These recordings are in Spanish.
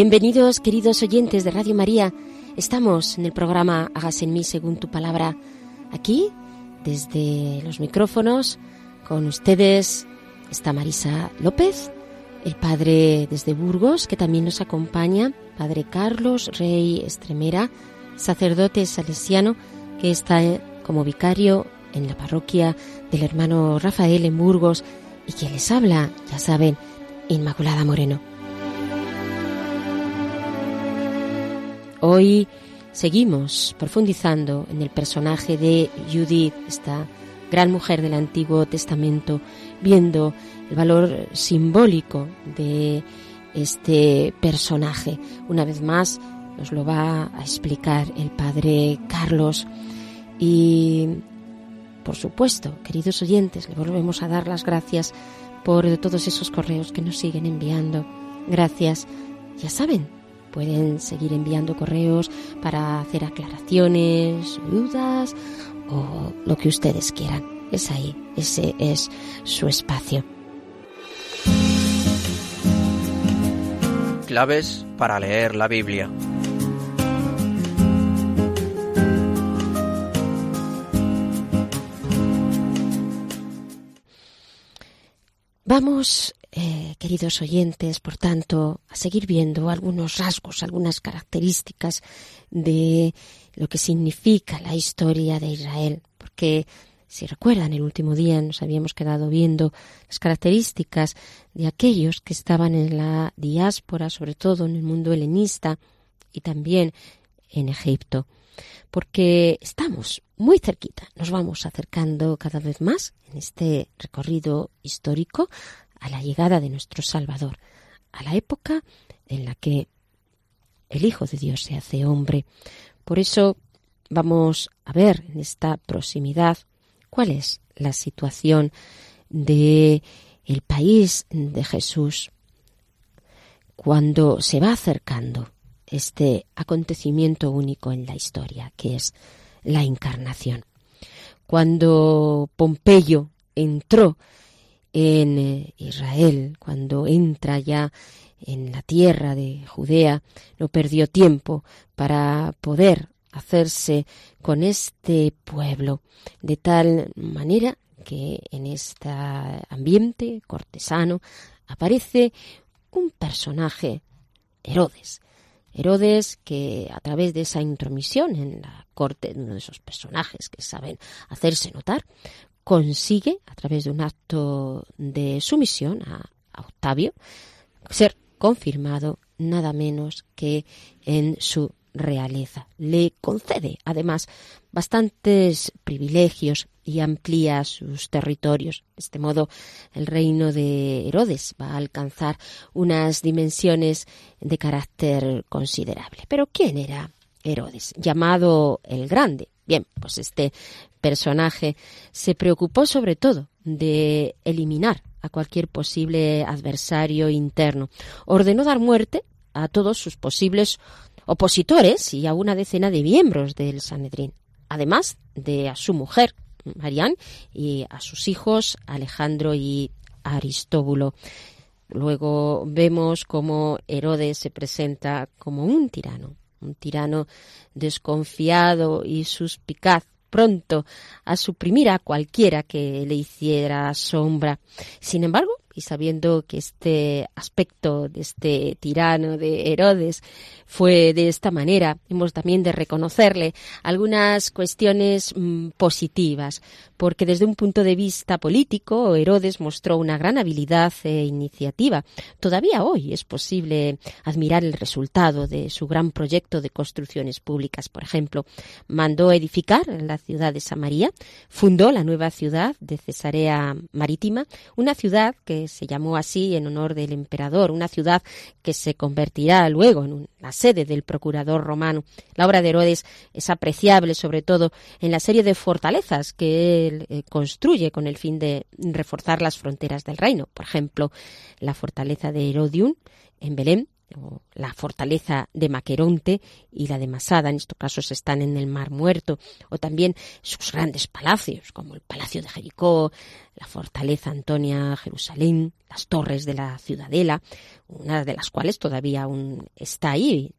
Bienvenidos, queridos oyentes de Radio María. Estamos en el programa Hágase en mí según tu palabra. Aquí, desde los micrófonos, con ustedes está Marisa López, el padre desde Burgos, que también nos acompaña, padre Carlos Rey Estremera, sacerdote salesiano, que está eh, como vicario en la parroquia del hermano Rafael en Burgos, y quien les habla, ya saben, Inmaculada Moreno. Hoy seguimos profundizando en el personaje de Judith, esta gran mujer del Antiguo Testamento, viendo el valor simbólico de este personaje. Una vez más nos lo va a explicar el padre Carlos y por supuesto, queridos oyentes, le volvemos a dar las gracias por todos esos correos que nos siguen enviando. Gracias. Ya saben, pueden seguir enviando correos para hacer aclaraciones, dudas o lo que ustedes quieran. Es ahí, ese es su espacio. Claves para leer la Biblia. Vamos, eh, queridos oyentes, por tanto, a seguir viendo algunos rasgos, algunas características de lo que significa la historia de Israel, porque si recuerdan, el último día nos habíamos quedado viendo las características de aquellos que estaban en la diáspora, sobre todo en el mundo helenista y también en Egipto, porque estamos muy cerquita, nos vamos acercando cada vez más en este recorrido histórico a la llegada de nuestro Salvador, a la época en la que el Hijo de Dios se hace hombre. Por eso vamos a ver en esta proximidad cuál es la situación de el país de Jesús cuando se va acercando este acontecimiento único en la historia, que es la encarnación. Cuando Pompeyo entró en eh, Israel, cuando entra ya en la tierra de Judea, no perdió tiempo para poder hacerse con este pueblo, de tal manera que en este ambiente cortesano aparece un personaje, Herodes. Herodes que a través de esa intromisión en la corte de uno de esos personajes que saben hacerse notar, consigue, a través de un acto de sumisión a, Octavio, ser confirmado nada menos que en su realeza. Le concede, además, bastantes privilegios y amplía sus territorios. De este modo, el reino de Herodes va a alcanzar unas dimensiones de carácter considerable. Pero ¿quién era Herodes? Llamado el Grande. Bien, pues este personaje se preocupó sobre todo de eliminar a cualquier posible adversario interno. Ordenó dar muerte a todos sus posibles opositores y a una decena de miembros del Sanedrín, además de a su mujer, Marián, y a sus hijos, Alejandro y Aristóbulo. Luego vemos cómo Herodes se presenta como un tirano, un tirano desconfiado y suspicaz, pronto a suprimir a cualquiera que le hiciera sombra. Sin embargo, y sabiendo que este aspecto de este tirano de Herodes fue de esta manera, hemos también de reconocerle algunas cuestiones mm, positivas, porque desde un punto de vista político Herodes mostró una gran habilidad e iniciativa. Todavía hoy es posible admirar el resultado de su gran proyecto de construcciones públicas. Por ejemplo, mandó edificar la ciudad de Samaria, fundó la nueva ciudad de Cesarea Marítima, una ciudad que se llamó así en honor del emperador, una ciudad que se convertirá luego en la sede del procurador romano. La obra de Herodes es apreciable sobre todo en la serie de fortalezas que él eh, construye con el fin de reforzar las fronteras del reino. Por ejemplo, la fortaleza de Herodium en Belén, la fortaleza de Maqueronte y la de Masada, en estos casos están en el Mar Muerto, o también sus grandes palacios, como el Palacio de Jericó, la fortaleza Antonia Jerusalén, las torres de la Ciudadela, una de las cuales todavía aún está ahí,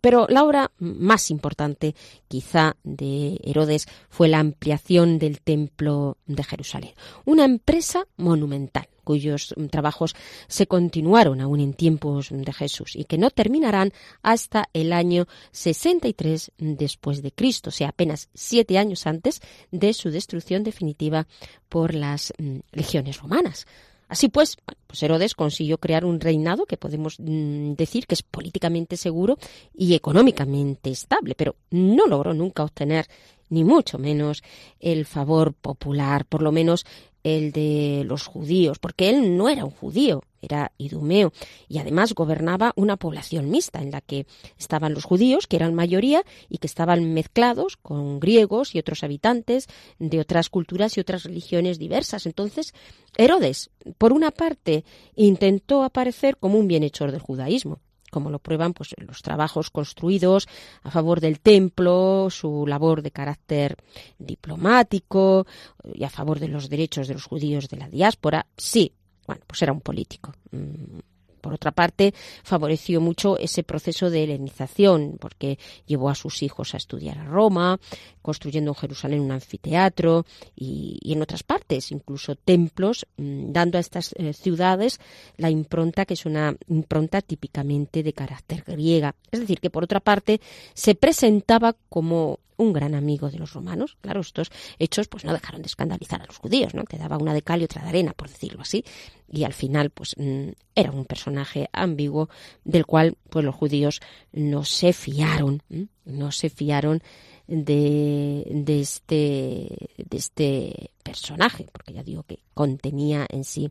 pero la obra más importante, quizá, de Herodes fue la ampliación del Templo de Jerusalén, una empresa monumental cuyos trabajos se continuaron aún en tiempos de Jesús y que no terminarán hasta el año 63 después de Cristo, o sea, apenas siete años antes de su destrucción definitiva por las mm, legiones romanas. Así pues, pues Herodes consiguió crear un reinado que podemos mm, decir que es políticamente seguro y económicamente estable, pero no logró nunca obtener ni mucho menos el favor popular, por lo menos el de los judíos, porque él no era un judío, era idumeo, y además gobernaba una población mixta en la que estaban los judíos, que eran mayoría, y que estaban mezclados con griegos y otros habitantes de otras culturas y otras religiones diversas. Entonces, Herodes, por una parte, intentó aparecer como un bienhechor del judaísmo, como lo prueban pues, los trabajos construidos a favor del templo, su labor de carácter diplomático y a favor de los derechos de los judíos de la diáspora. Sí, bueno, pues era un político. Mm, por otra parte, favoreció mucho ese proceso de helenización, porque llevó a sus hijos a estudiar a Roma, construyendo en Jerusalén un anfiteatro y, en otras partes, incluso templos, mm, dando a estas eh, ciudades la impronta que es una impronta típicamente de carácter griega. Es decir, que por otra parte se presentaba como un gran amigo de los romanos. Claro, estos hechos pues no dejaron de escandalizar a los judíos, ¿no? Que daba una de cal y otra de arena, por decirlo así. Y al final, pues mm, era un personaje ambiguo del cual pues los judíos no se fiaron, no se fiaron de, de, este, de este personaje, porque ya digo que contenía en sí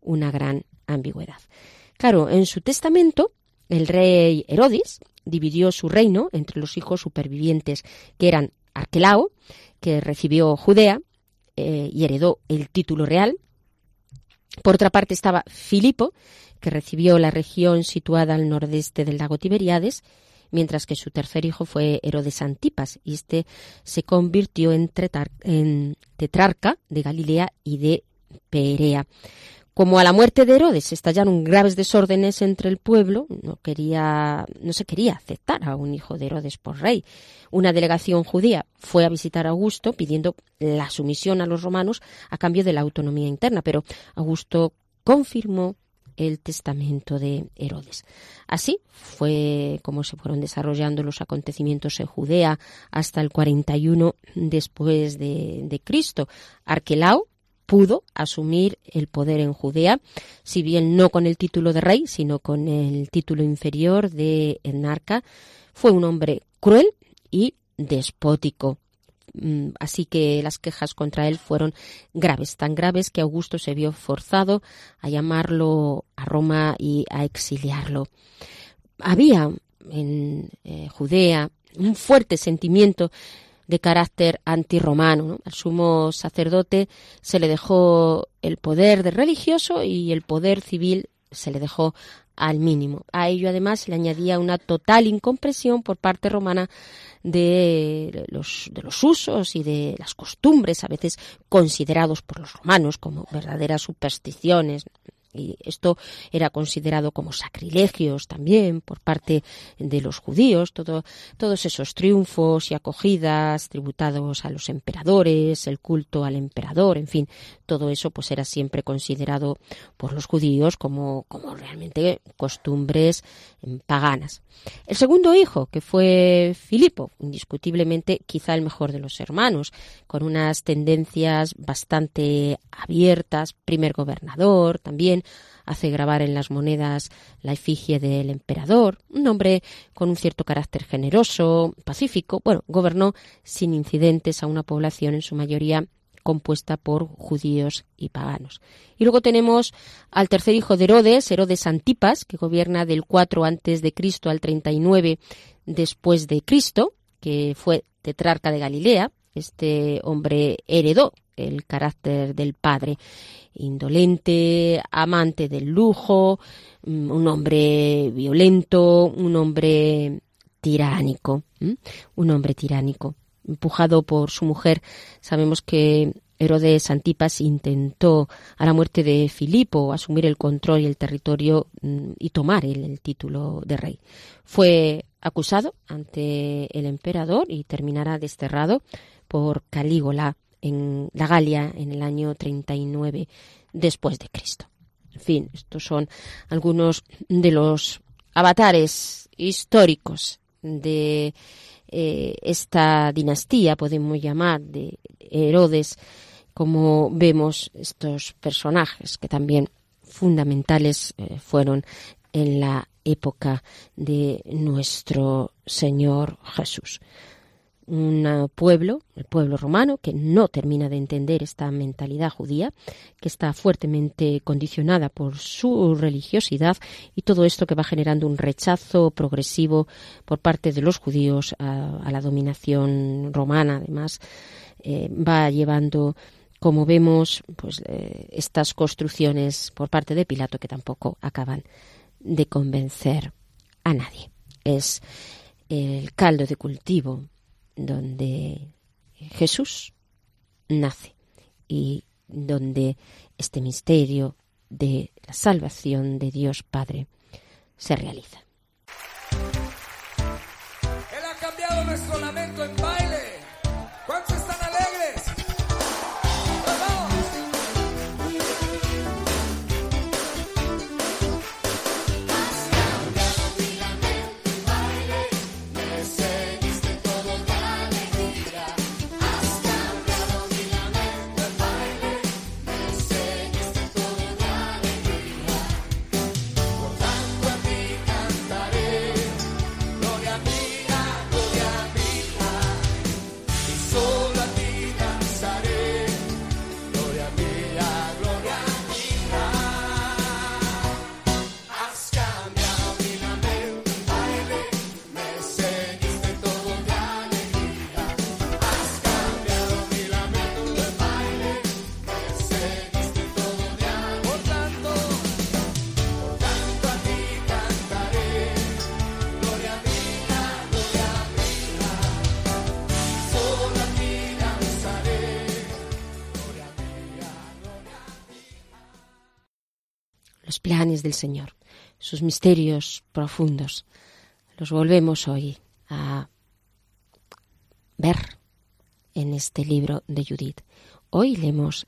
una gran ambigüedad. Claro, en su testamento, el rey Herodes dividió su reino entre los hijos supervivientes, que eran Arquelao, que recibió Judea eh, y heredó el título real. Por otra parte estaba Filipo, que recibió la región situada al nordeste del lago Tiberíades, mientras que su tercer hijo fue Herodes Antipas, y este se convirtió en, en tetrarca de Galilea y de Perea. Como a la muerte de Herodes estallaron graves desórdenes entre el pueblo, no, quería, no se quería aceptar a un hijo de Herodes por rey. Una delegación judía fue a visitar a Augusto pidiendo la sumisión a los romanos a cambio de la autonomía interna, pero Augusto confirmó el testamento de Herodes. Así fue como se fueron desarrollando los acontecimientos en Judea hasta el 41 después de, Cristo. Arquelao pudo asumir el poder en Judea, si bien no con el título de rey, sino con el título inferior de enarca. Fue un hombre cruel y despótico. Mm, así que las quejas contra él fueron graves, tan graves que Augusto se vio forzado a llamarlo a Roma y a exiliarlo. Había en eh, Judea un fuerte sentimiento de carácter antirromano. Al sumo sacerdote se le dejó el poder de religioso y el poder civil se le dejó al mínimo. A ello además se le añadía una total incompresión por parte romana de los, de los usos y de las costumbres, a veces considerados por los romanos como verdaderas supersticiones y esto era considerado como sacrilegios también por parte de los judíos, todo, todos esos triunfos y acogidas tributados a los emperadores, el culto al emperador, en fin, todo eso pues era siempre considerado por los judíos como, como realmente costumbres paganas. El segundo hijo, que fue Filipo, indiscutiblemente quizá el mejor de los hermanos, con unas tendencias bastante abiertas, primer gobernador también, hace grabar en las monedas la efigie del emperador, un hombre con un cierto carácter generoso, pacífico, bueno, gobernó sin incidentes a una población en su mayoría compuesta por judíos y paganos. Y luego tenemos al tercer hijo de Herodes, Herodes Antipas, que gobierna del 4 antes de Cristo al 39 después de Cristo, que fue tetrarca de Galilea. Este hombre heredó el carácter del padre, indolente, amante del lujo, mm, un hombre violento, un hombre tiránico, un hombre tiránico empujado por su mujer. Sabemos que Herodes Antipas intentó a la muerte de Filipo asumir el control y el territorio mm, y tomar el, título de rey. Fue acusado ante el emperador y terminará desterrado por Calígola en la Galia en el año 39 después de Cristo. En fin, estos son algunos de los avatares históricos de eh, esta dinastía, podemos llamar, de Herodes, como vemos estos personajes que también fundamentales eh, fueron en la época de nuestro Señor Jesús un pueblo, el pueblo romano, que no termina de entender esta mentalidad judía, que está fuertemente condicionada por su religiosidad y todo esto que va generando un rechazo progresivo por parte de los judíos a, la dominación romana. Además, eh, va llevando como vemos, pues eh, estas construcciones por parte de Pilato que tampoco acaban de convencer a nadie. Es el caldo de cultivo donde Jesús nace y donde este misterio de la salvación de Dios Padre se realiza. Planes del Señor, sus misterios profundos. Los volvemos hoy a ver en este libro de Judith. Hoy leemos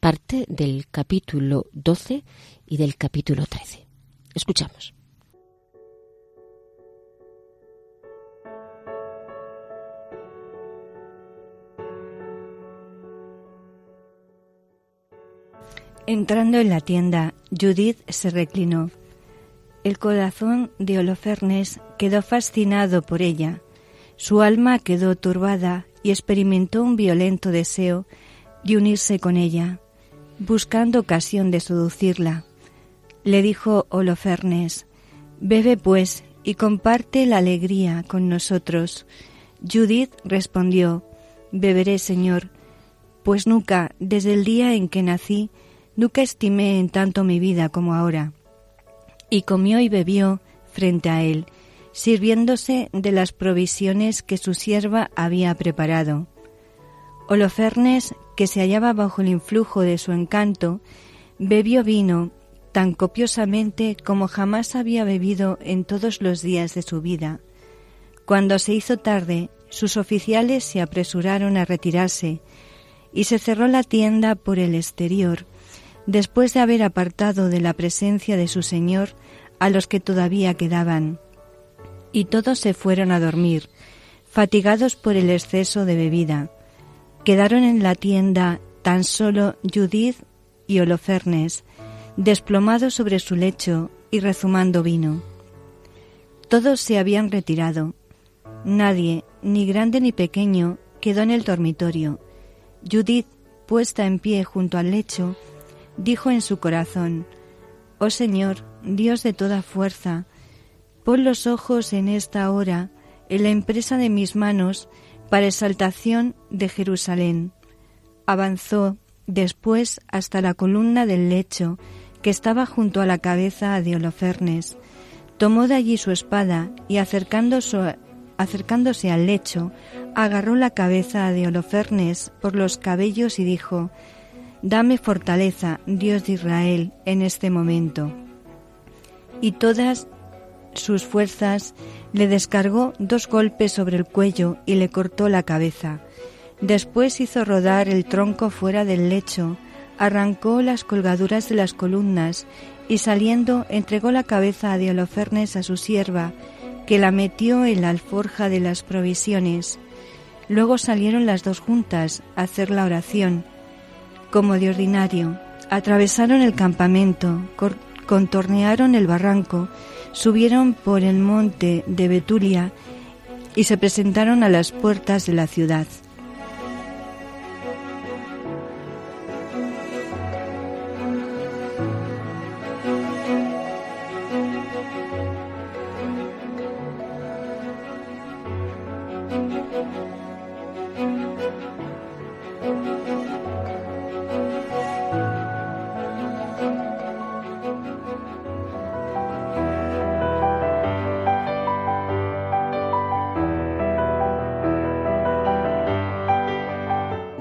parte del capítulo 12 y del capítulo 13. Escuchamos. Entrando en la tienda, Judith se reclinó. El corazón de Holofernes quedó fascinado por ella. Su alma quedó turbada y experimentó un violento deseo de unirse con ella, buscando ocasión de seducirla. Le dijo Holofernes, Bebe pues y comparte la alegría con nosotros. Judith respondió, Beberé, Señor, pues nunca, desde el día en que nací, nunca estimé en tanto mi vida como ahora. Y comió y bebió frente a él, sirviéndose de las provisiones que su sierva había preparado. Holofernes, que se hallaba bajo el influjo de su encanto, bebió vino tan copiosamente como jamás había bebido en todos los días de su vida. Cuando se hizo tarde, sus oficiales se apresuraron a retirarse y se cerró la tienda por el exterior, después de haber apartado de la presencia de su señor a los que todavía quedaban. Y todos se fueron a dormir, fatigados por el exceso de bebida. Quedaron en la tienda tan solo Judith y Holofernes, desplomados sobre su lecho y rezumando vino. Todos se habían retirado. Nadie, ni grande ni pequeño, quedó en el dormitorio. Judith, puesta en pie junto al lecho, dijo en su corazón, Oh Señor, Dios de toda fuerza, pon los ojos en esta hora en la empresa de mis manos para exaltación de Jerusalén. Avanzó después hasta la columna del lecho que estaba junto a la cabeza de Holofernes. Tomó de allí su espada y acercándose, acercándose al lecho, agarró la cabeza de Holofernes por los cabellos y dijo, Dame fortaleza, Dios de Israel, en este momento. Y todas sus fuerzas le descargó dos golpes sobre el cuello y le cortó la cabeza. Después hizo rodar el tronco fuera del lecho, arrancó las colgaduras de las columnas y saliendo entregó la cabeza de Holofernes a su sierva, que la metió en la alforja de las provisiones. Luego salieron las dos juntas a hacer la oración, como de ordinario. Atravesaron el campamento, contornearon el barranco, subieron por el monte de Betulia y se presentaron a las puertas de la ciudad.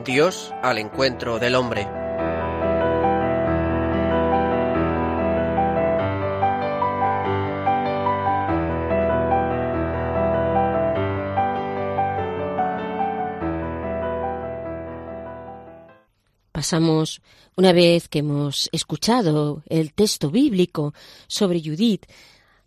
Dios al encuentro del hombre. Pasamos, una vez que hemos escuchado el texto bíblico sobre Judith,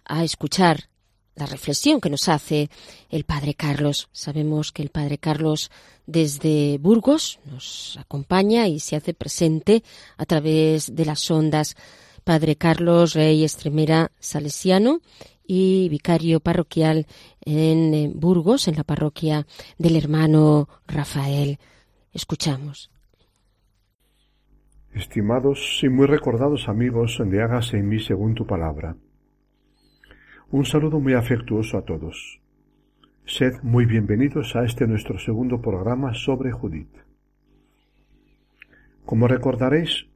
a escuchar la reflexión que nos hace el Padre Carlos. Sabemos que el Padre Carlos desde Burgos nos acompaña y se hace presente a través de las ondas. Padre Carlos Rey Estremera Salesiano y vicario parroquial en Burgos, en la parroquia del hermano Rafael. Escuchamos. Estimados y muy recordados amigos de Hágase en mí según tu palabra. Un saludo muy afectuoso a todos. Sed muy bienvenidos a este nuestro segundo programa sobre Judith. Como recordaréis,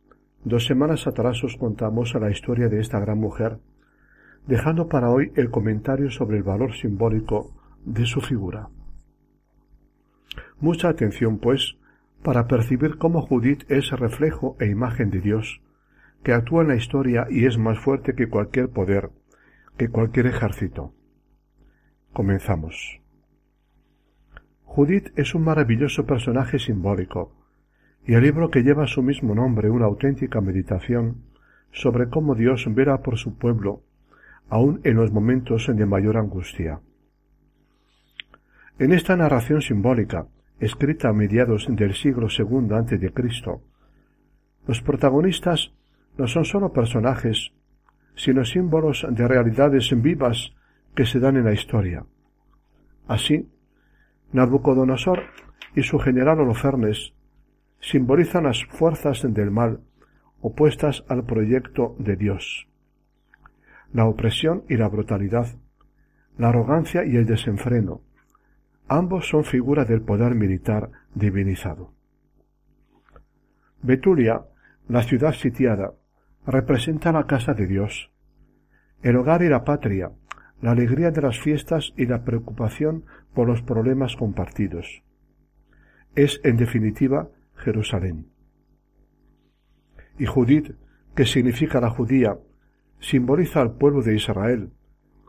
dos semanas atrás os contamos a la historia de esta gran mujer, dejando para hoy el comentario sobre el valor simbólico de su figura. Mucha atención, pues, para percibir cómo Judith es reflejo e imagen de Dios, que actúa en la historia y es más fuerte que cualquier poder, que cualquier ejército. Comenzamos. Judith es un maravilloso personaje simbólico, y el libro que lleva su mismo nombre una auténtica meditación sobre cómo Dios verá por su pueblo, aun en los momentos de mayor angustia. En esta narración simbólica, escrita a mediados del siglo II Cristo, Los protagonistas no son sólo personajes, sino símbolos de realidades vivas que se dan en la historia. Así, Nabucodonosor y su general Holofernes simbolizan las fuerzas del mal opuestas al proyecto de Dios. La opresión y la brutalidad, la arrogancia y el desenfreno, ambos son figuras del poder militar divinizado. Betulia, la ciudad sitiada, representa la casa de Dios, el hogar y la patria, la alegría de las fiestas y la preocupación por los problemas compartidos. Es, en definitiva, Jerusalén. Y Judith, que significa la judía, simboliza al pueblo de Israel,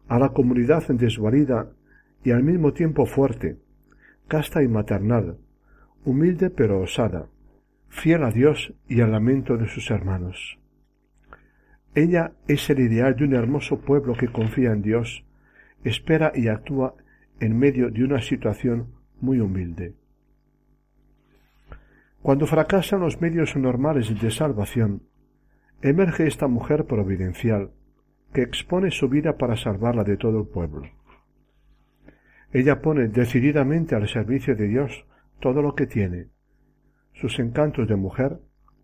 a la comunidad desvalida y al mismo tiempo fuerte, casta y maternal, humilde pero osada, fiel a Dios y al lamento de sus hermanos. Ella es el ideal de un hermoso pueblo que confía en Dios, espera y actúa en medio de una situación muy humilde. Cuando fracasan los medios normales de salvación, emerge esta mujer providencial, que expone su vida para salvarla de todo el pueblo. Ella pone decididamente al servicio de Dios todo lo que tiene, sus encantos de mujer,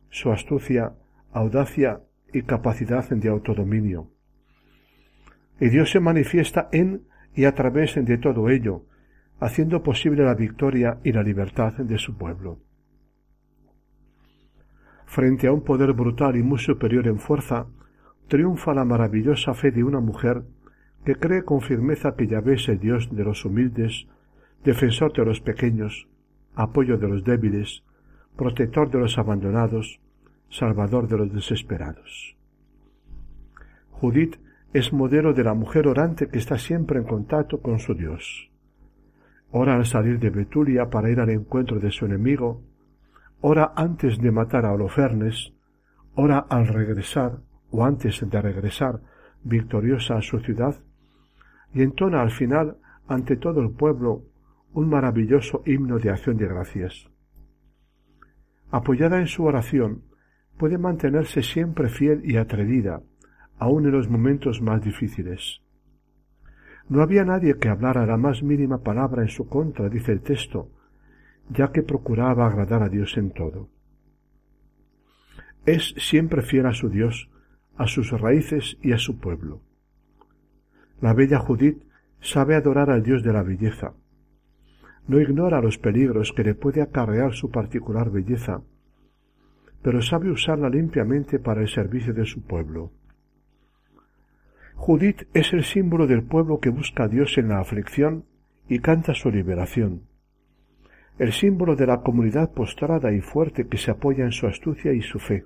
su astucia, audacia y capacidad de autodominio. Y Dios se manifiesta en y a través de todo ello, haciendo posible la victoria y la libertad de su pueblo. Frente a un poder brutal y muy superior en fuerza, triunfa la maravillosa fe de una mujer que cree con firmeza que Yahvé es el Dios de los humildes, defensor de los pequeños, apoyo de los débiles, protector de los abandonados, salvador de los desesperados. Judith es modelo de la mujer orante que está siempre en contacto con su Dios. Ora al salir de Betulia para ir al encuentro de su enemigo, ora antes de matar a Holofernes, ora al regresar o antes de regresar victoriosa a su ciudad, y entona al final ante todo el pueblo un maravilloso himno de acción de gracias. Apoyada en su oración, puede mantenerse siempre fiel y atrevida, aun en los momentos más difíciles. No había nadie que hablara la más mínima palabra en su contra, dice el texto, ya que procuraba agradar a Dios en todo. Es siempre fiel a su Dios, a sus raíces y a su pueblo. La bella Judith sabe adorar al Dios de la belleza. No ignora los peligros que le puede acarrear su particular belleza, pero sabe usarla limpiamente para el servicio de su pueblo. Judith es el símbolo del pueblo que busca a Dios en la aflicción y canta su liberación, el símbolo de la comunidad postrada y fuerte que se apoya en su astucia y su fe.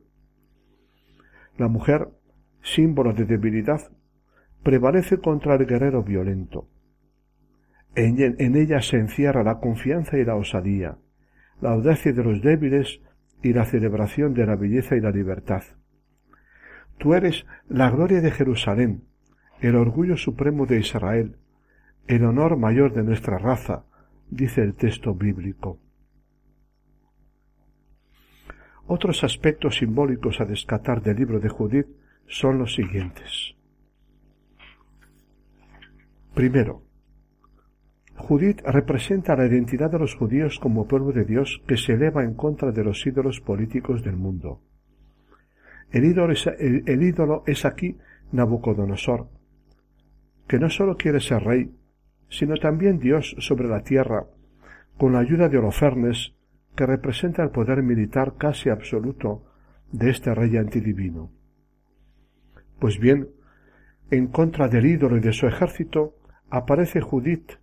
La mujer, símbolo de debilidad, prevalece contra el guerrero violento. En, ella se encierra la confianza y la osadía, la audacia de los débiles y la celebración de la belleza y la libertad. Tú eres la gloria de Jerusalén, el orgullo supremo de Israel, el honor mayor de nuestra raza, dice el texto bíblico. Otros aspectos simbólicos a descatar del libro de Judith son los siguientes. Primero, Judith representa la identidad de los judíos como pueblo de Dios que se eleva en contra de los ídolos políticos del mundo. El ídolo es, aquí Nabucodonosor, que no sólo quiere ser rey, sino también Dios sobre la tierra, con la ayuda de Holofernes, que representa el poder militar casi absoluto de este rey antidivino. Pues bien, en contra del ídolo y de su ejército, aparece Judith,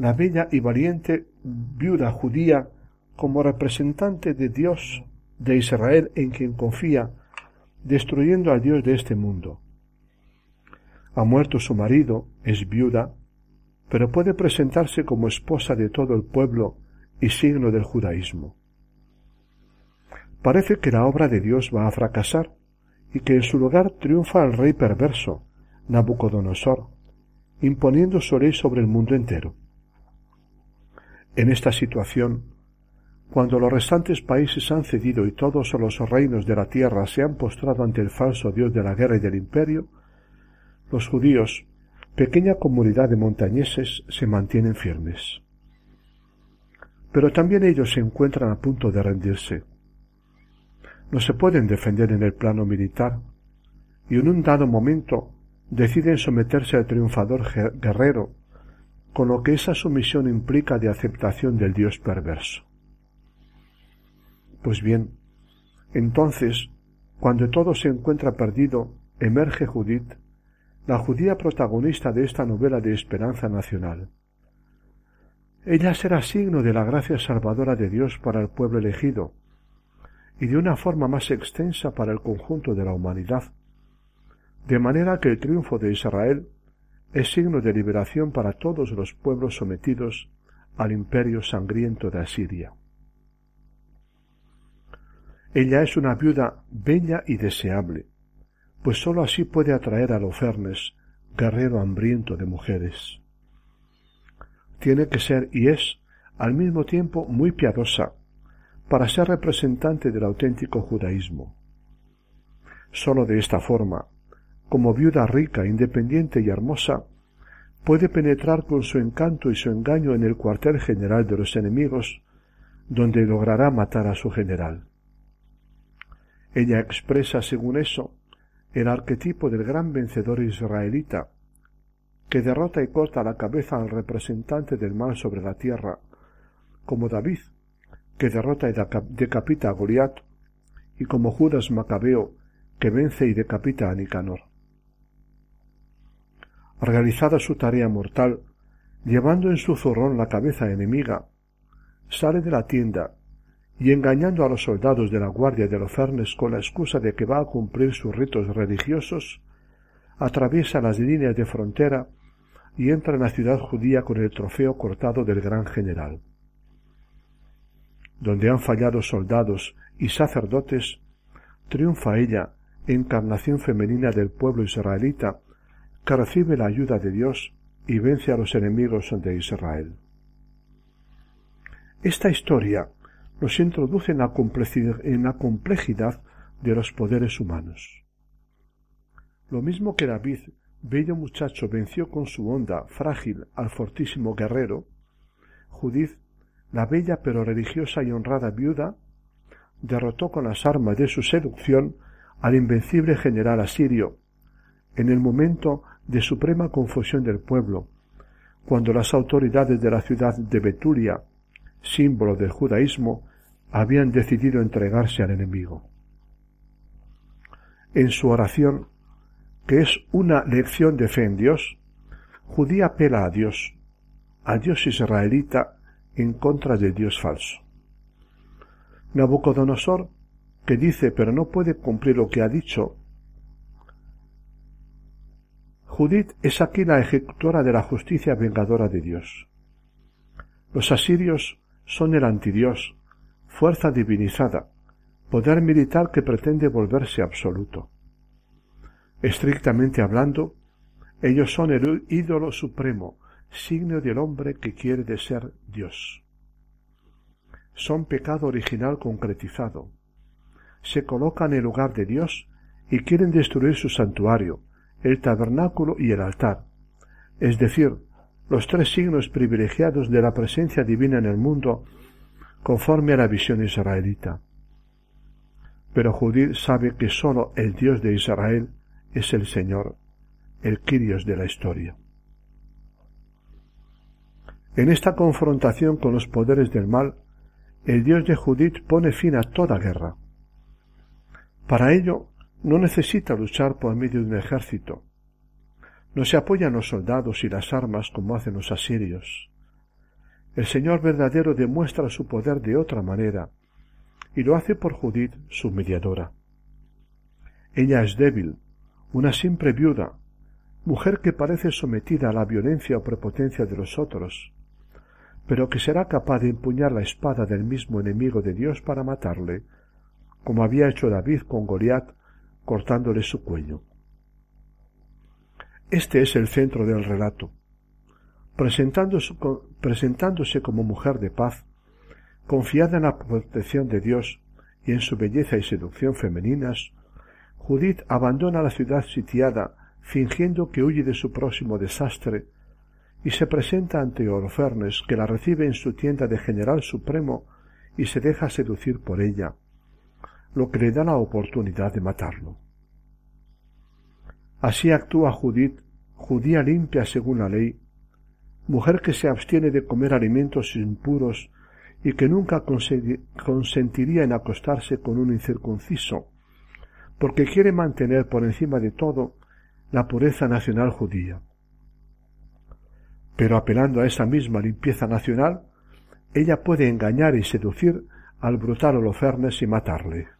la bella y valiente viuda judía, como representante de Dios de Israel en quien confía, destruyendo al Dios de este mundo. Ha muerto su marido, es viuda, pero puede presentarse como esposa de todo el pueblo y signo del judaísmo. Parece que la obra de Dios va a fracasar y que en su lugar triunfa el rey perverso, Nabucodonosor, imponiendo su ley sobre el mundo entero. En esta situación, cuando los restantes países han cedido y todos los reinos de la tierra se han postrado ante el falso dios de la guerra y del imperio, los judíos, pequeña comunidad de montañeses, se mantienen firmes. Pero también ellos se encuentran a punto de rendirse. No se pueden defender en el plano militar, y en un dado momento deciden someterse al triunfador guerrero, con lo que esa sumisión implica de aceptación del Dios perverso. Pues bien, entonces, cuando todo se encuentra perdido, emerge Judith, la judía protagonista de esta novela de esperanza nacional. Ella será signo de la gracia salvadora de Dios para el pueblo elegido, y de una forma más extensa para el conjunto de la humanidad, de manera que el triunfo de Israel es signo de liberación para todos los pueblos sometidos al imperio sangriento de Asiria. Ella es una viuda bella y deseable, pues sólo así puede atraer a Lofernes, guerrero hambriento de mujeres. Tiene que ser y es al mismo tiempo muy piadosa para ser representante del auténtico judaísmo. Sólo de esta forma, como viuda rica, independiente y hermosa, puede penetrar con su encanto y su engaño en el cuartel general de los enemigos, donde logrará matar a su general. Ella expresa, según eso, el arquetipo del gran vencedor israelita, que derrota y corta la cabeza al representante del mal sobre la tierra, como David, que derrota y decapita a Goliat, y como Judas Macabeo, que vence y decapita a Nicanor. Realizada su tarea mortal, llevando en su zurrón la cabeza enemiga, sale de la tienda y engañando a los soldados de la guardia de Lofernes con la excusa de que va a cumplir sus ritos religiosos, atraviesa las líneas de frontera y entra en la ciudad judía con el trofeo cortado del gran general. Donde han fallado soldados y sacerdotes, triunfa ella, encarnación femenina del pueblo israelita, que recibe la ayuda de Dios y vence a los enemigos de Israel. Esta historia nos introduce en la, complejidad de los poderes humanos. Lo mismo que David, bello muchacho, venció con su onda frágil al fortísimo guerrero, Judith, la bella pero religiosa y honrada viuda, derrotó con las armas de su seducción al invencible general asirio, en el momento de suprema confusión del pueblo, cuando las autoridades de la ciudad de Betulia, símbolo del judaísmo, habían decidido entregarse al enemigo. En su oración, que es una lección de fe en Dios, Judía apela a Dios, a Dios israelita en contra del Dios falso. Nabucodonosor, que dice pero no puede cumplir lo que ha dicho, Judith es aquí la ejecutora de la justicia vengadora de Dios. Los asirios son el antidios, fuerza divinizada, poder militar que pretende volverse absoluto. Estrictamente hablando, ellos son el ídolo supremo, signo del hombre que quiere de ser Dios. Son pecado original concretizado. Se colocan en lugar de Dios y quieren destruir su santuario, el tabernáculo y el altar, es decir, los tres signos privilegiados de la presencia divina en el mundo conforme a la visión israelita. Pero Judith sabe que sólo el Dios de Israel es el Señor, el Kyrios de la historia. En esta confrontación con los poderes del mal, el Dios de Judith pone fin a toda guerra. Para ello, no necesita luchar por medio de un ejército. No se apoyan los soldados y las armas como hacen los asirios. El Señor verdadero demuestra su poder de otra manera, y lo hace por Judith, su mediadora. Ella es débil, una simple viuda, mujer que parece sometida a la violencia o prepotencia de los otros, pero que será capaz de empuñar la espada del mismo enemigo de Dios para matarle, como había hecho David con Goliat, cortándole su cuello. Este es el centro del relato presentándose como mujer de paz, confiada en la protección de Dios y en su belleza y seducción femeninas, Judith abandona la ciudad sitiada fingiendo que huye de su próximo desastre y se presenta ante Holofernes que la recibe en su tienda de general supremo y se deja seducir por ella, lo que le da la oportunidad de matarlo. Así actúa Judith, judía limpia según la ley, mujer que se abstiene de comer alimentos impuros y que nunca consentiría en acostarse con un incircunciso, porque quiere mantener por encima de todo la pureza nacional judía. Pero apelando a esa misma limpieza nacional, ella puede engañar y seducir al brutal Holofernes y matarle.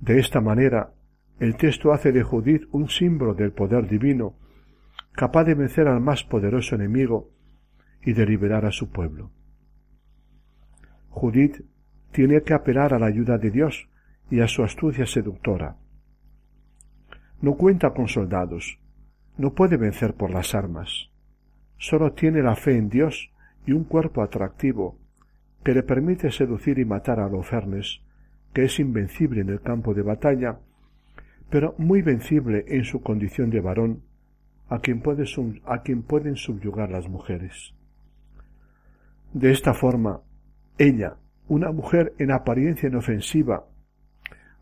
De esta manera, el texto hace de Judith un símbolo del poder divino, capaz de vencer al más poderoso enemigo y de liberar a su pueblo. Judith tiene que apelar a la ayuda de Dios y a su astucia seductora. No cuenta con soldados, no puede vencer por las armas. Solo tiene la fe en Dios y un cuerpo atractivo que le permite seducir y matar a Lofernes, que es invencible en el campo de batalla, pero muy vencible en su condición de varón, a quien, a quien pueden subyugar las mujeres. De esta forma, ella, una mujer en apariencia inofensiva,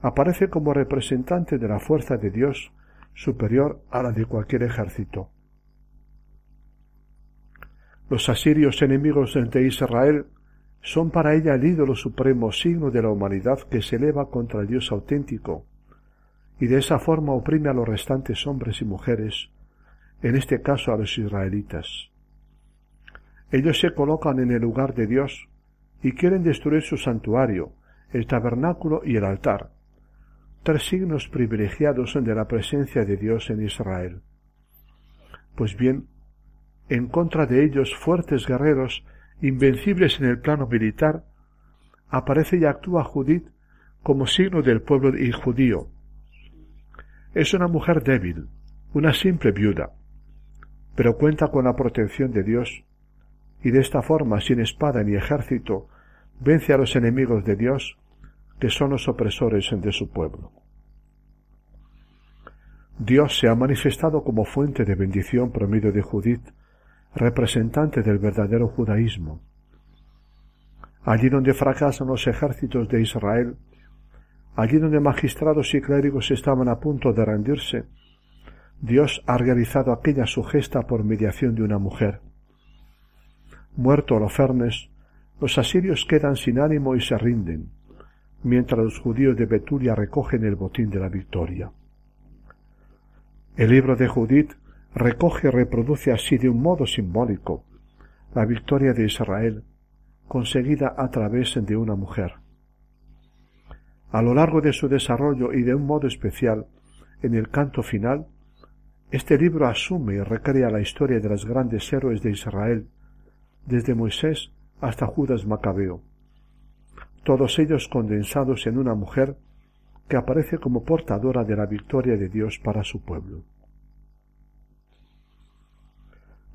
aparece como representante de la fuerza de Dios superior a la de cualquier ejército. Los asirios enemigos de Israel son para ella el ídolo supremo signo de la humanidad que se eleva contra el Dios auténtico, y de esa forma oprime a los restantes hombres y mujeres, en este caso a los israelitas. Ellos se colocan en el lugar de Dios y quieren destruir su santuario, el tabernáculo y el altar, tres signos privilegiados de la presencia de Dios en Israel. Pues bien, en contra de ellos fuertes guerreros, invencibles en el plano militar, aparece y actúa Judith como signo del pueblo judío. Es una mujer débil, una simple viuda, pero cuenta con la protección de Dios, y de esta forma, sin espada ni ejército, vence a los enemigos de Dios que son los opresores de su pueblo. Dios se ha manifestado como fuente de bendición por medio de Judith, representante del verdadero judaísmo. Allí donde fracasan los ejércitos de Israel, allí donde magistrados y clérigos estaban a punto de rendirse, Dios ha realizado aquella su gesta por mediación de una mujer. Muerto Holofernes, los asirios quedan sin ánimo y se rinden mientras los judíos de Betulia recogen el botín de la victoria. El libro de Judith recoge y reproduce así de un modo simbólico la victoria de Israel conseguida a través de una mujer. A lo largo de su desarrollo y de un modo especial en el canto final, este libro asume y recrea la historia de los grandes héroes de Israel, desde Moisés hasta Judas Macabeo, todos ellos condensados en una mujer que aparece como portadora de la victoria de Dios para su pueblo.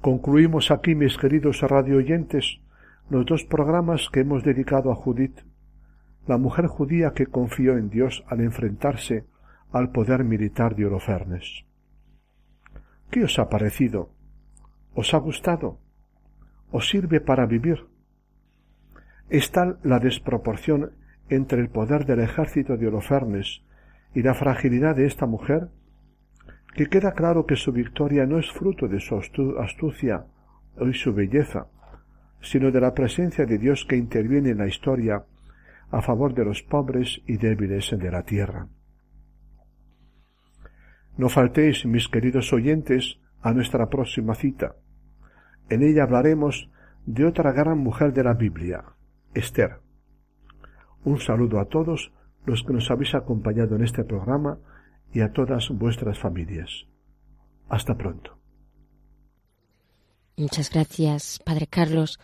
Concluimos aquí, mis queridos radio oyentes, los dos programas que hemos dedicado a Judith, la mujer judía que confió en Dios al enfrentarse al poder militar de Holofernes. ¿Qué os ha parecido? ¿Os ha gustado? ¿Os sirve para vivir? Es tal la desproporción entre el poder del ejército de Holofernes y la fragilidad de esta mujer, que queda claro que su victoria no es fruto de su astucia y su belleza, sino de la presencia de Dios que interviene en la historia a favor de los pobres y débiles de la tierra. No faltéis, mis queridos oyentes, a nuestra próxima cita. En ella hablaremos de otra gran mujer de la Biblia, Esther. Un saludo a todos los que nos habéis acompañado en este programa y a todas vuestras familias. Hasta pronto. Muchas gracias, Padre Carlos,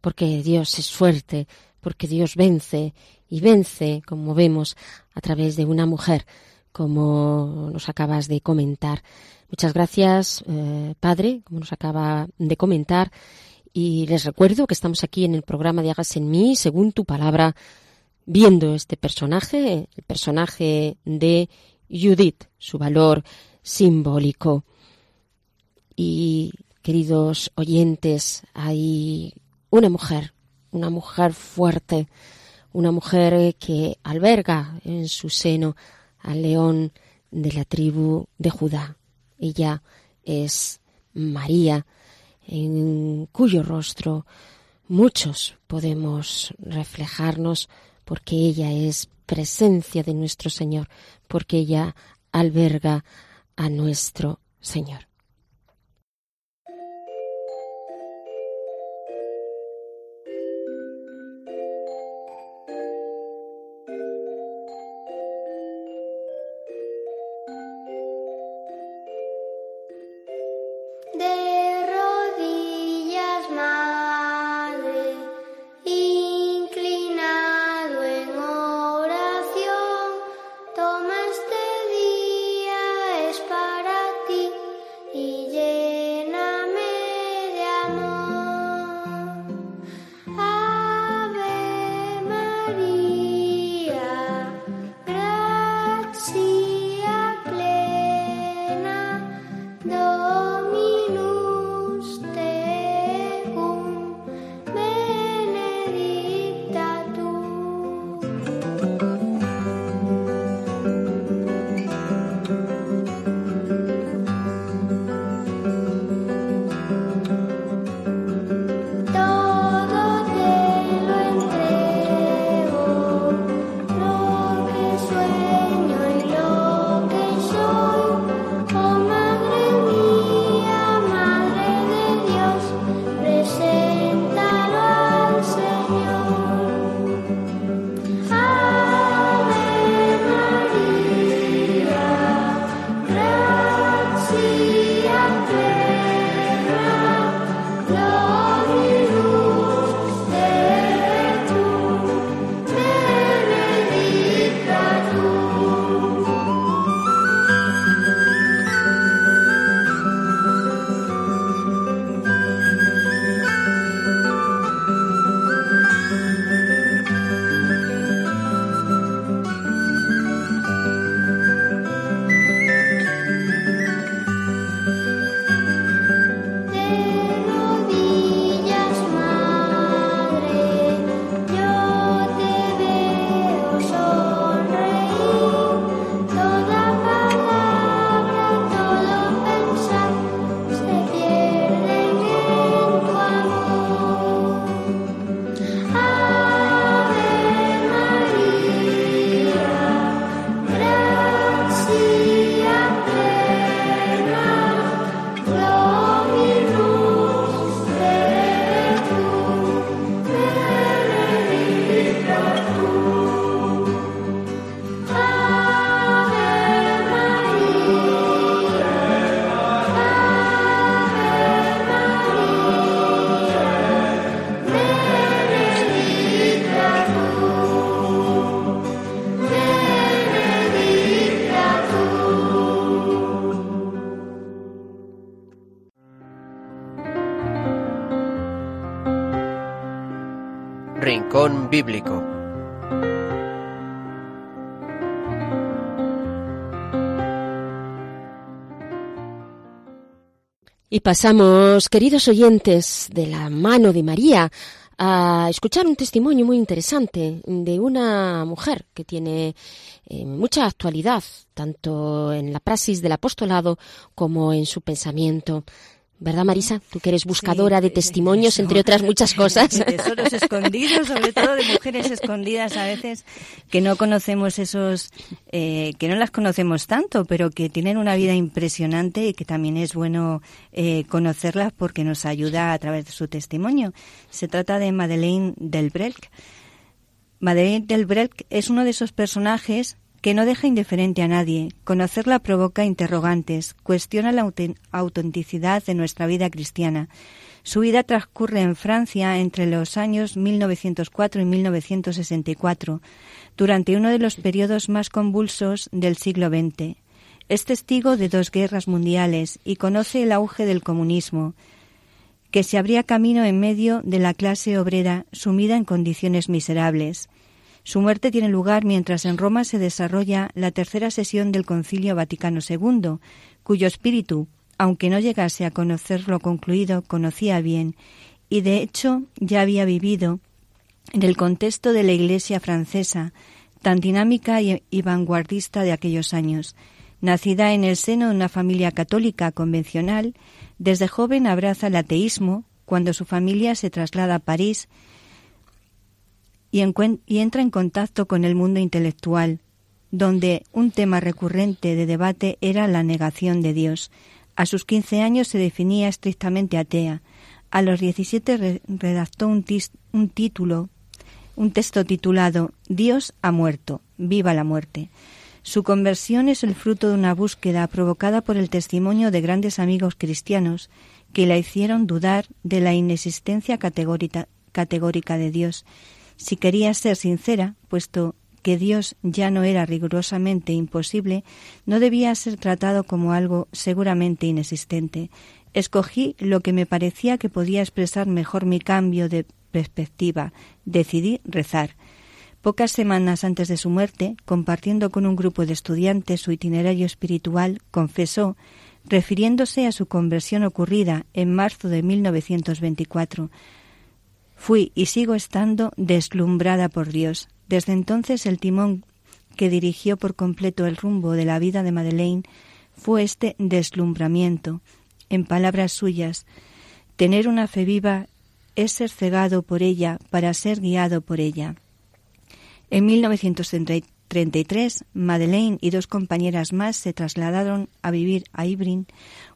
porque Dios es fuerte, porque Dios vence y vence, como vemos, a través de una mujer, como nos acabas de comentar. Muchas gracias, eh, Padre, como nos acaba de comentar Y les recuerdo que estamos aquí en el programa de Hagas en mí, según tu palabra, viendo este personaje, el personaje de Judith, su valor simbólico. Y, queridos oyentes, hay una mujer, una mujer fuerte, una mujer que alberga en su seno al león de la tribu de Judá. Ella es María, en cuyo rostro muchos podemos reflejarnos porque ella es presencia de nuestro Señor, porque ella alberga a nuestro Señor. Y pasamos, queridos oyentes, de la mano de María a escuchar un testimonio muy interesante de una mujer que tiene eh, mucha actualidad, tanto en la praxis del apostolado como en su pensamiento. ¿Verdad, Marisa? Tú que eres buscadora de testimonios, entre otras muchas cosas. Tesoros escondidos, sobre todo de mujeres escondidas a veces, que no conocemos esos, eh, que no las conocemos tanto, pero que tienen una vida impresionante y que también es bueno eh, conocerlas porque nos ayuda a través de su testimonio. Se trata de Madeleine Delbrec. Madeleine Delbrec es uno de esos personajes que no deja indiferente a nadie. Conocerla provoca interrogantes, cuestiona la autenticidad de nuestra vida cristiana. Su vida transcurre en Francia entre los años 1904 y 1964, durante uno de los periodos más convulsos del siglo XX. Es testigo de dos guerras mundiales y conoce el auge del comunismo, que se abría camino en medio de la clase obrera sumida en condiciones miserables. Su muerte tiene lugar mientras en Roma se desarrolla la tercera sesión del Concilio Vaticano II, cuyo espíritu, aunque no llegase a conocerlo concluido, conocía bien, y de hecho ya había vivido en el contexto de la Iglesia francesa, tan dinámica y, vanguardista de aquellos años. Nacida en el seno de una familia católica convencional, desde joven abraza el ateísmo cuando su familia se traslada a París y, entra en contacto con el mundo intelectual, donde un tema recurrente de debate era la negación de Dios. A sus 15 años se definía estrictamente atea. A los 17 redactó un, título, un texto titulado Dios ha muerto, viva la muerte. Su conversión es el fruto de una búsqueda provocada por el testimonio de grandes amigos cristianos que la hicieron dudar de la inexistencia categórica de Dios. Si quería ser sincera, puesto que Dios ya no era rigurosamente imposible, no debía ser tratado como algo seguramente inexistente. Escogí lo que me parecía que podía expresar mejor mi cambio de perspectiva. Decidí rezar. Pocas semanas antes de su muerte, compartiendo con un grupo de estudiantes su itinerario espiritual, confesó, refiriéndose a su conversión ocurrida en marzo de 1924, Fui y sigo estando deslumbrada por Dios. Desde entonces el timón que dirigió por completo el rumbo de la vida de Madeleine fue este deslumbramiento. En palabras suyas, tener una fe viva es ser cegado por ella para ser guiado por ella. En 1933, Madeleine y dos compañeras más se trasladaron a vivir a Ibrin,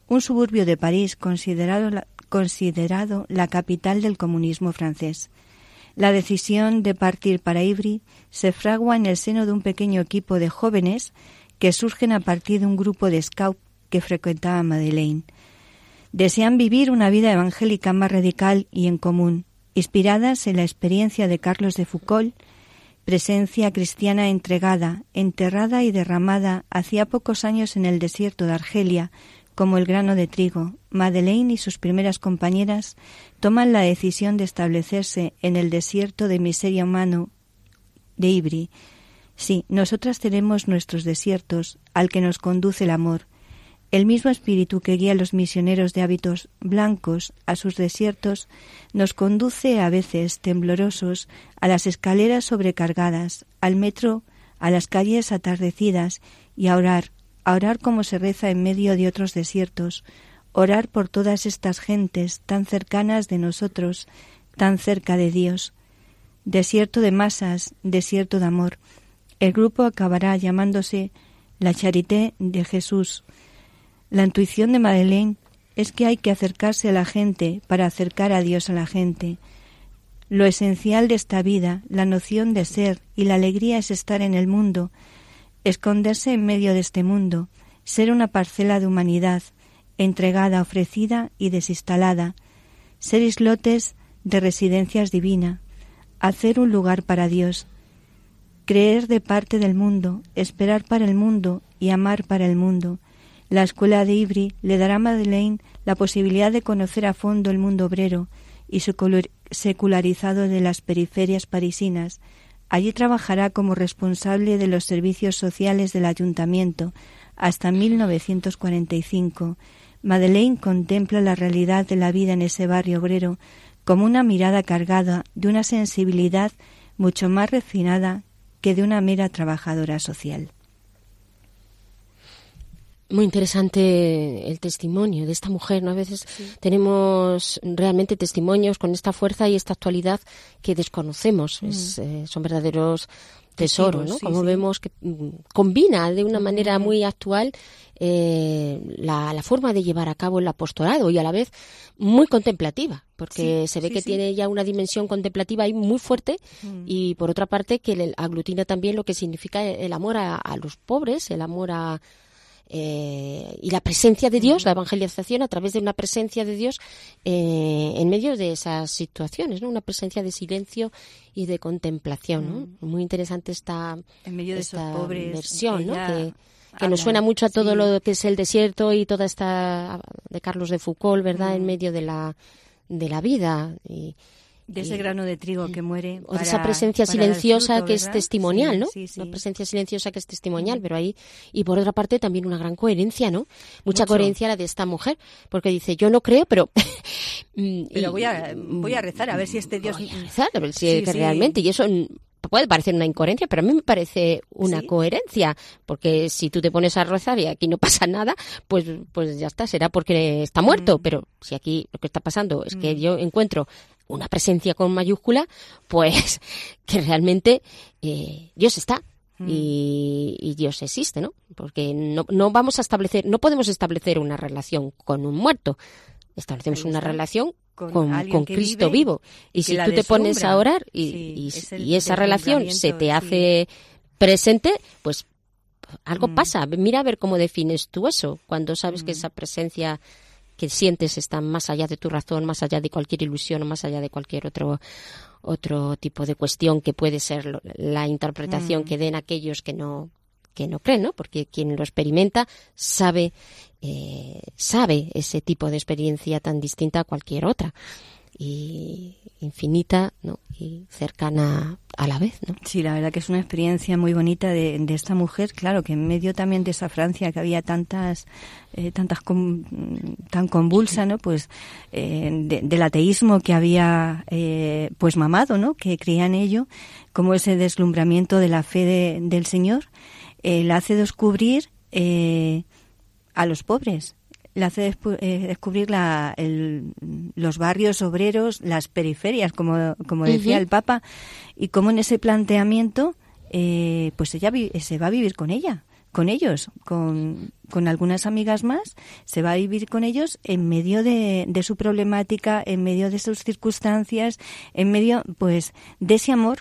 un suburbio de París considerado considerado la capital del comunismo francés. La decisión de partir para Ivry se fragua en el seno de un pequeño equipo de jóvenes que surgen a partir de un grupo de scout que frecuentaba Madeleine. Desean vivir una vida evangélica más radical y en común, inspiradas en la experiencia de Carlos de Foucault, presencia cristiana entregada, enterrada y derramada hacía pocos años en el desierto de Argelia, como el grano de trigo, Madeleine y sus primeras compañeras toman la decisión de establecerse en el desierto de miseria humano de Ibri. Sí, nosotras tenemos nuestros desiertos, al que nos conduce el amor. El mismo espíritu que guía a los misioneros de hábitos blancos a sus desiertos nos conduce a veces temblorosos a las escaleras sobrecargadas, al metro, a las calles atardecidas y a orar, a orar como se reza en medio de otros desiertos, orar por todas estas gentes tan cercanas de nosotros, tan cerca de Dios. Desierto de masas, desierto de amor. El grupo acabará llamándose la Charité de Jesús. La intuición de Madeleine es que hay que acercarse a la gente para acercar a Dios a la gente. Lo esencial de esta vida, la noción de ser y la alegría es estar en el mundo, esconderse en medio de este mundo, ser una parcela de humanidad, entregada, ofrecida y desinstalada, ser islotes de residencias divina, hacer un lugar para Dios, creer de parte del mundo, esperar para el mundo y amar para el mundo. La escuela de Ibri le dará a Madeleine la posibilidad de conocer a fondo el mundo obrero y secularizado de las periferias parisinas, Allí trabajará como responsable de los servicios sociales del ayuntamiento hasta 1945. Madeleine contempla la realidad de la vida en ese barrio obrero como una mirada cargada de una sensibilidad mucho más refinada que de una mera trabajadora social. Muy interesante el testimonio de esta mujer, ¿no? A veces tenemos realmente testimonios con esta fuerza y esta actualidad que desconocemos. Mm. Eh, son verdaderos tesoros, ¿no? Como vemos que mm, combina de una manera muy actual eh, la, forma de llevar a cabo el apostolado y a la vez muy contemplativa, porque se ve que tiene ya una dimensión contemplativa ahí muy fuerte mm. y por otra parte que aglutina también lo que significa el amor a los pobres, el amor a, eh, y la presencia de Dios, la evangelización a través de una presencia de Dios eh, en medio de esas situaciones, ¿no? Una presencia de silencio y de contemplación, Muy interesante esta, en medio de esta pobres, versión, Que, nos suena mucho a todo lo que es el desierto y toda esta de Carlos de Foucault, ¿verdad? En medio de la de la vida. Y, de ese grano de trigo que muere. O de esa presencia silenciosa que es testimonial, ¿no? Sí, sí, Una presencia silenciosa que es testimonial, pero ahí. Y por otra parte también una gran coherencia, ¿no? Mucha Mucho. coherencia la de esta mujer, porque dice, yo no creo, pero. mm, Pero voy a, voy a rezar a ver si este Dios. voy a rezar, a ver si realmente. Y eso mm, puede parecer una incoherencia, pero a mí me parece una Sí. coherencia, porque si tú te pones a rezar y aquí no pasa nada, pues, pues ya está, será porque está muerto. Mm. Pero si aquí lo que está pasando es que yo encuentro una presencia con mayúscula, pues que realmente eh, Dios está. Mm. Y, y Dios existe, ¿no? Porque no, no vamos a establecer, no podemos establecer una relación con un muerto. Establecemos una relación Con con, Cristo vive vivo. Y si tú te pones a orar y, Sí, y- es el y esa relación se te hace presente, pues algo Mm. pasa. Mira a ver cómo defines tú eso, cuando sabes que Mm. esa presencia que sientes está más allá de tu razón, más allá de cualquier ilusión más allá de cualquier otro otro tipo de cuestión que puede ser lo- la interpretación Mm. que den aquellos que no que no creen, ¿no? Porque quien lo experimenta sabe eh, sabe ese tipo de experiencia tan distinta a cualquier otra y infinita. Y cercana a la vez, ¿no? Sí, la verdad que es una experiencia muy bonita de, esta mujer, claro, que en medio también de esa Francia que había tantas, eh, tantas con- tan convulsa, ¿no? Pues eh, de- del ateísmo que había, eh, pues mamado, ¿no? Que creía en ello, como ese deslumbramiento de la fe de- del Señor, eh, la hace descubrir a los pobres. Le hace eh, descubrir la- el- los barrios obreros, las periferias, como, como decía el Papa, y cómo en ese planteamiento, eh, pues ella vi- se va a vivir con ella, con ellos, con, con algunas amigas más, se va a vivir con ellos en medio de, de su problemática, en medio de sus circunstancias, en medio, pues, de ese amor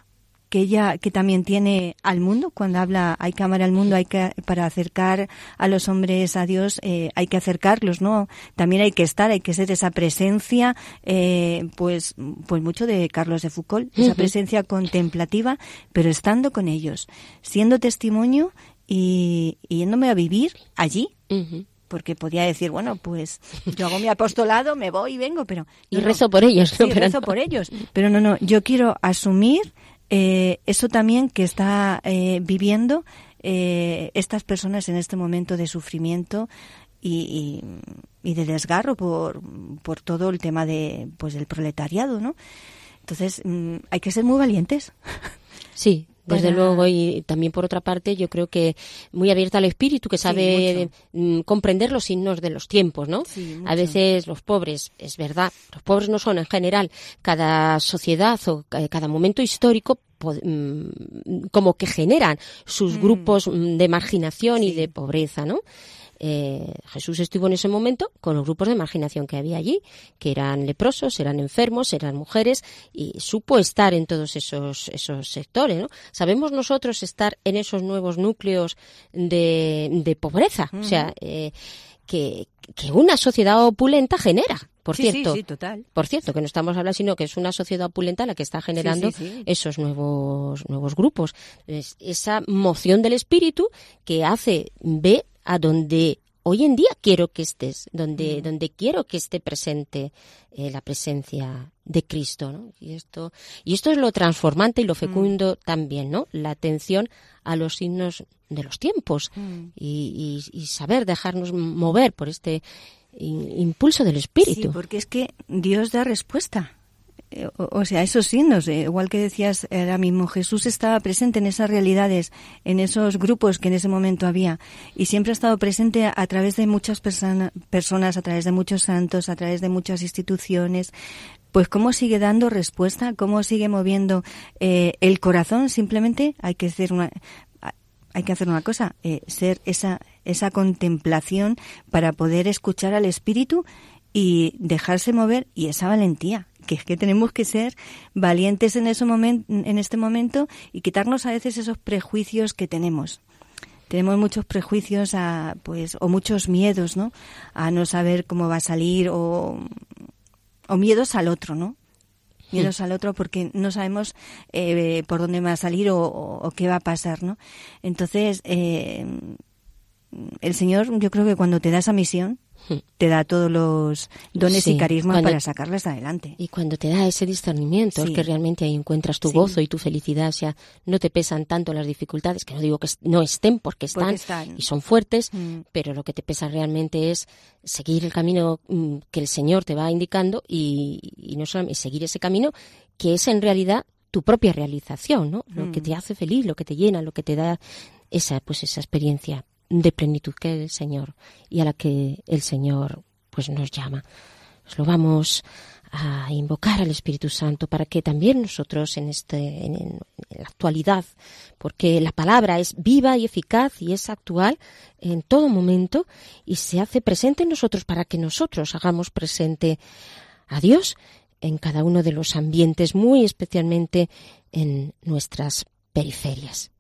que ella que también tiene al mundo cuando habla hay cámara al mundo hay que para acercar a los hombres a Dios eh, hay que acercarlos no también hay que estar hay que ser esa presencia eh, pues pues mucho de Carlos de Foucault esa presencia contemplativa pero estando con ellos siendo testimonio y, y yéndome a vivir allí porque podía decir bueno pues yo hago mi apostolado me voy y vengo pero Y no, rezo por ellos, ¿no? Sí, Pero rezo no. por ellos. Pero no, no, yo quiero asumir eh, eso también que está eh, viviendo eh, estas personas en este momento de sufrimiento y, y- de desgarro por, por todo el tema de pues del proletariado, ¿no? Entonces mm, hay que ser muy valientes. Sí, desde Para- luego y también por otra parte yo creo que muy abierta al espíritu que sabe mm, comprender los signos de los tiempos, ¿no? Sí, a veces los pobres, es verdad, los pobres no son en general cada sociedad o ca- cada momento histórico mm, como que generan sus Mm. grupos mm, de marginación y de pobreza, ¿no? Eh, Jesús estuvo en ese momento con los grupos de marginación que había allí, que eran leprosos, eran enfermos, eran mujeres, y supo estar en todos esos, esos sectores. ¿no? Sabemos nosotros estar en esos nuevos núcleos de, de pobreza, o sea, eh, que, que una sociedad opulenta genera, por Sí, sí, cierto. sí, total. Por cierto, que no estamos hablando, sino que es una sociedad opulenta la que está generando esos nuevos, nuevos grupos. Es esa moción del espíritu que hace, ve a donde hoy en día quiero que estés, donde, donde quiero que esté presente eh, la presencia de Cristo, ¿no? Y esto, y esto es lo transformante y lo fecundo también, ¿no? La atención a los signos de los tiempos y, y- y saber dejarnos mover por este in- impulso del Sí, espíritu. porque es que Dios da respuesta. O, sea, esos signos, eh, igual que decías ahora mismo, Jesús estaba presente en esas realidades, en esos grupos que en ese momento había, y siempre ha estado presente a, través de muchas persona- personas, a través de muchos santos, a través de muchas instituciones. Pues cómo sigue dando respuesta, cómo sigue moviendo eh, el corazón, simplemente hay que hacer una, hay que hacer una cosa, eh, ser esa, esa contemplación para poder escuchar al Espíritu y dejarse mover y esa valentía, que es que tenemos que ser valientes en, ese momen- en este momento y quitarnos a veces esos prejuicios que tenemos. Tenemos muchos prejuicios a, pues, o muchos miedos, ¿no? A no saber cómo va a salir o, o miedos al otro, ¿no? Miedos al otro porque no sabemos eh, por dónde va a salir o, o- o qué va a pasar, ¿no? Entonces, eh, el Señor, yo creo que cuando te da esa misión, te da todos los dones Sí, y carismas cuando- para sacarlas adelante. Y cuando te da ese discernimiento, Sí. es que realmente ahí encuentras tu Sí. gozo y tu felicidad, o sea, no te pesan tanto las dificultades, que no digo que no estén porque están, Porque están. y son fuertes, Mm. pero lo que te pesa realmente es seguir el camino mm, que el Señor te va indicando y, y no solamente seguir ese camino que es en realidad tu propia realización, ¿no? Lo que Mm. te hace feliz, lo que te llena, lo que te da esa pues esa experiencia de plenitud que el Señor y a la que el Señor pues nos llama. Os lo vamos a invocar al Espíritu Santo para que también nosotros en este en, en la actualidad porque la palabra es viva y eficaz y es actual en todo momento y se hace presente en nosotros para que nosotros hagamos presente a Dios en cada uno de los ambientes, muy especialmente en nuestras periferias.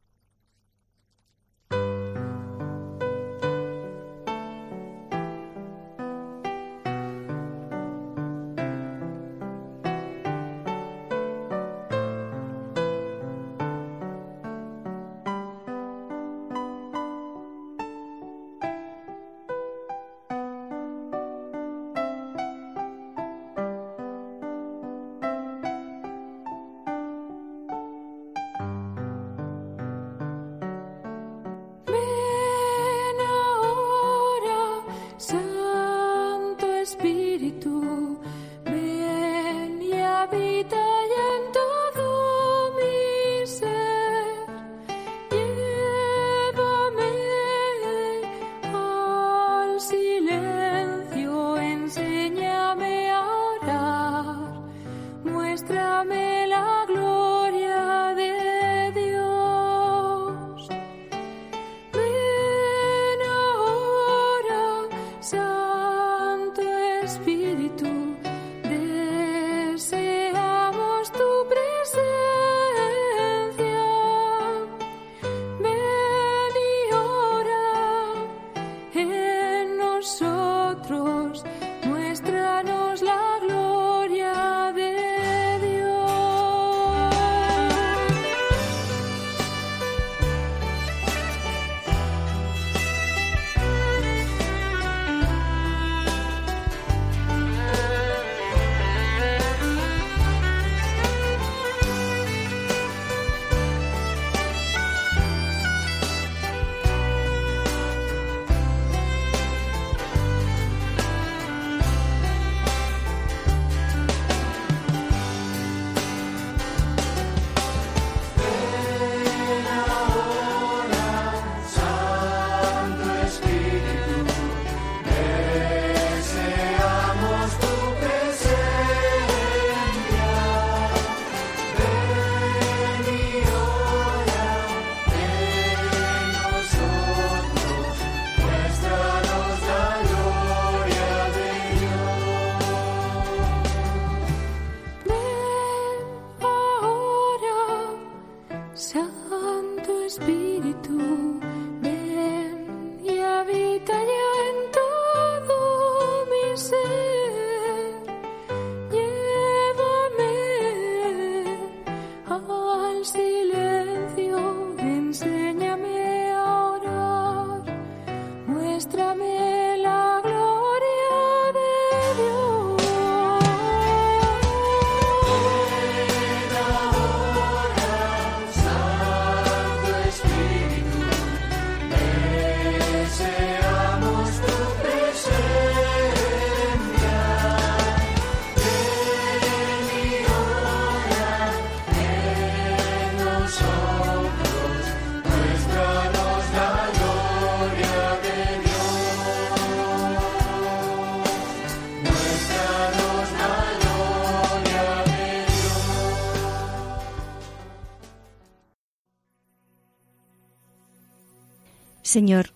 Señor,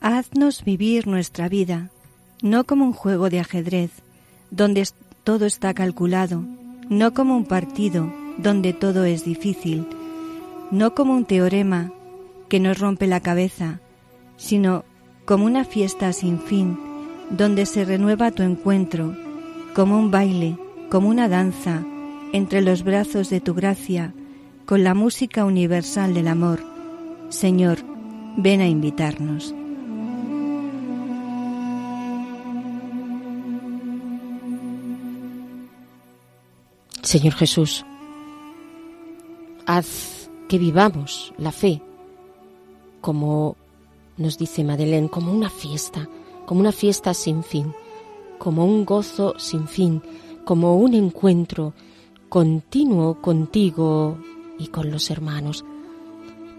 haznos vivir nuestra vida, no como un juego de ajedrez, donde todo está calculado, no como un partido, donde todo es difícil, no como un teorema que nos rompe la cabeza, sino como una fiesta sin fin, donde se renueva tu encuentro, como un baile, como una danza, entre los brazos de tu gracia, con la música universal del amor. Señor, ven a invitarnos. Señor Jesús, haz que vivamos la fe, como nos dice Madeleine, como una fiesta, como una fiesta sin fin, como un gozo sin fin, como un encuentro continuo contigo y con los hermanos,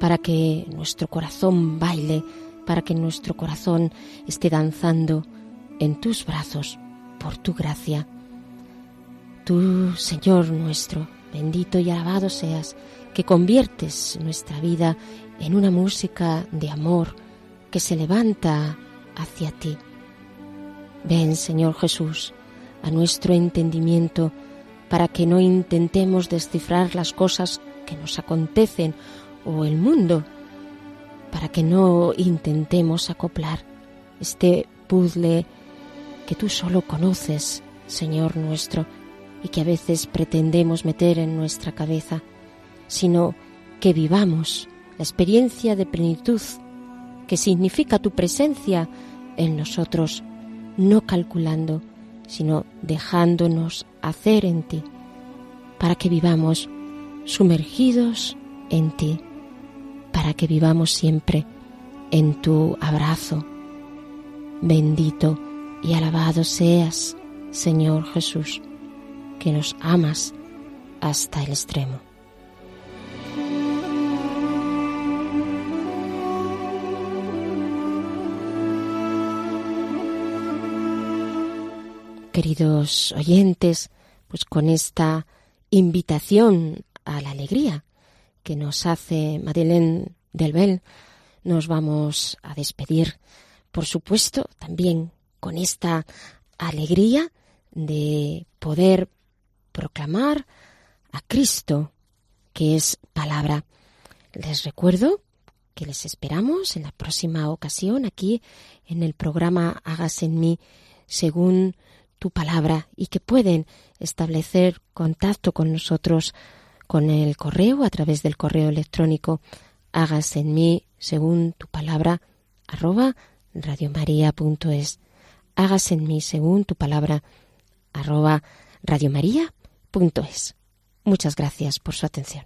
para que nuestro corazón baile, para que nuestro corazón esté danzando en tus brazos por tu gracia. Tú, Señor nuestro, bendito y alabado seas, que conviertes nuestra vida en una música de amor que se levanta hacia ti. Ven, Señor Jesús, a nuestro entendimiento para que no intentemos descifrar las cosas que nos acontecen o el mundo, para que no intentemos acoplar este puzzle que tú solo conoces, Señor nuestro, y que a veces pretendemos meter en nuestra cabeza, sino que vivamos la experiencia de plenitud que significa tu presencia en nosotros, no calculando, sino dejándonos hacer en ti, para que vivamos sumergidos en ti, para que vivamos siempre en tu abrazo. Bendito y alabado seas, Señor Jesús, que nos amas hasta el extremo. queridos oyentes, pues con esta invitación a la alegría que nos hace Madeleine Delbel, nos vamos a despedir, por supuesto, también con esta alegría de poder proclamar a Cristo, que es palabra. Les recuerdo que les esperamos en la próxima ocasión aquí en el programa Hágase en mí según tu palabra y que pueden establecer contacto con nosotros con el correo a través del correo electrónico hágase en mí según tu palabra arroba radiomaria.es hágase en mí según tu palabra arroba radiomaria.es Muchas gracias por su atención.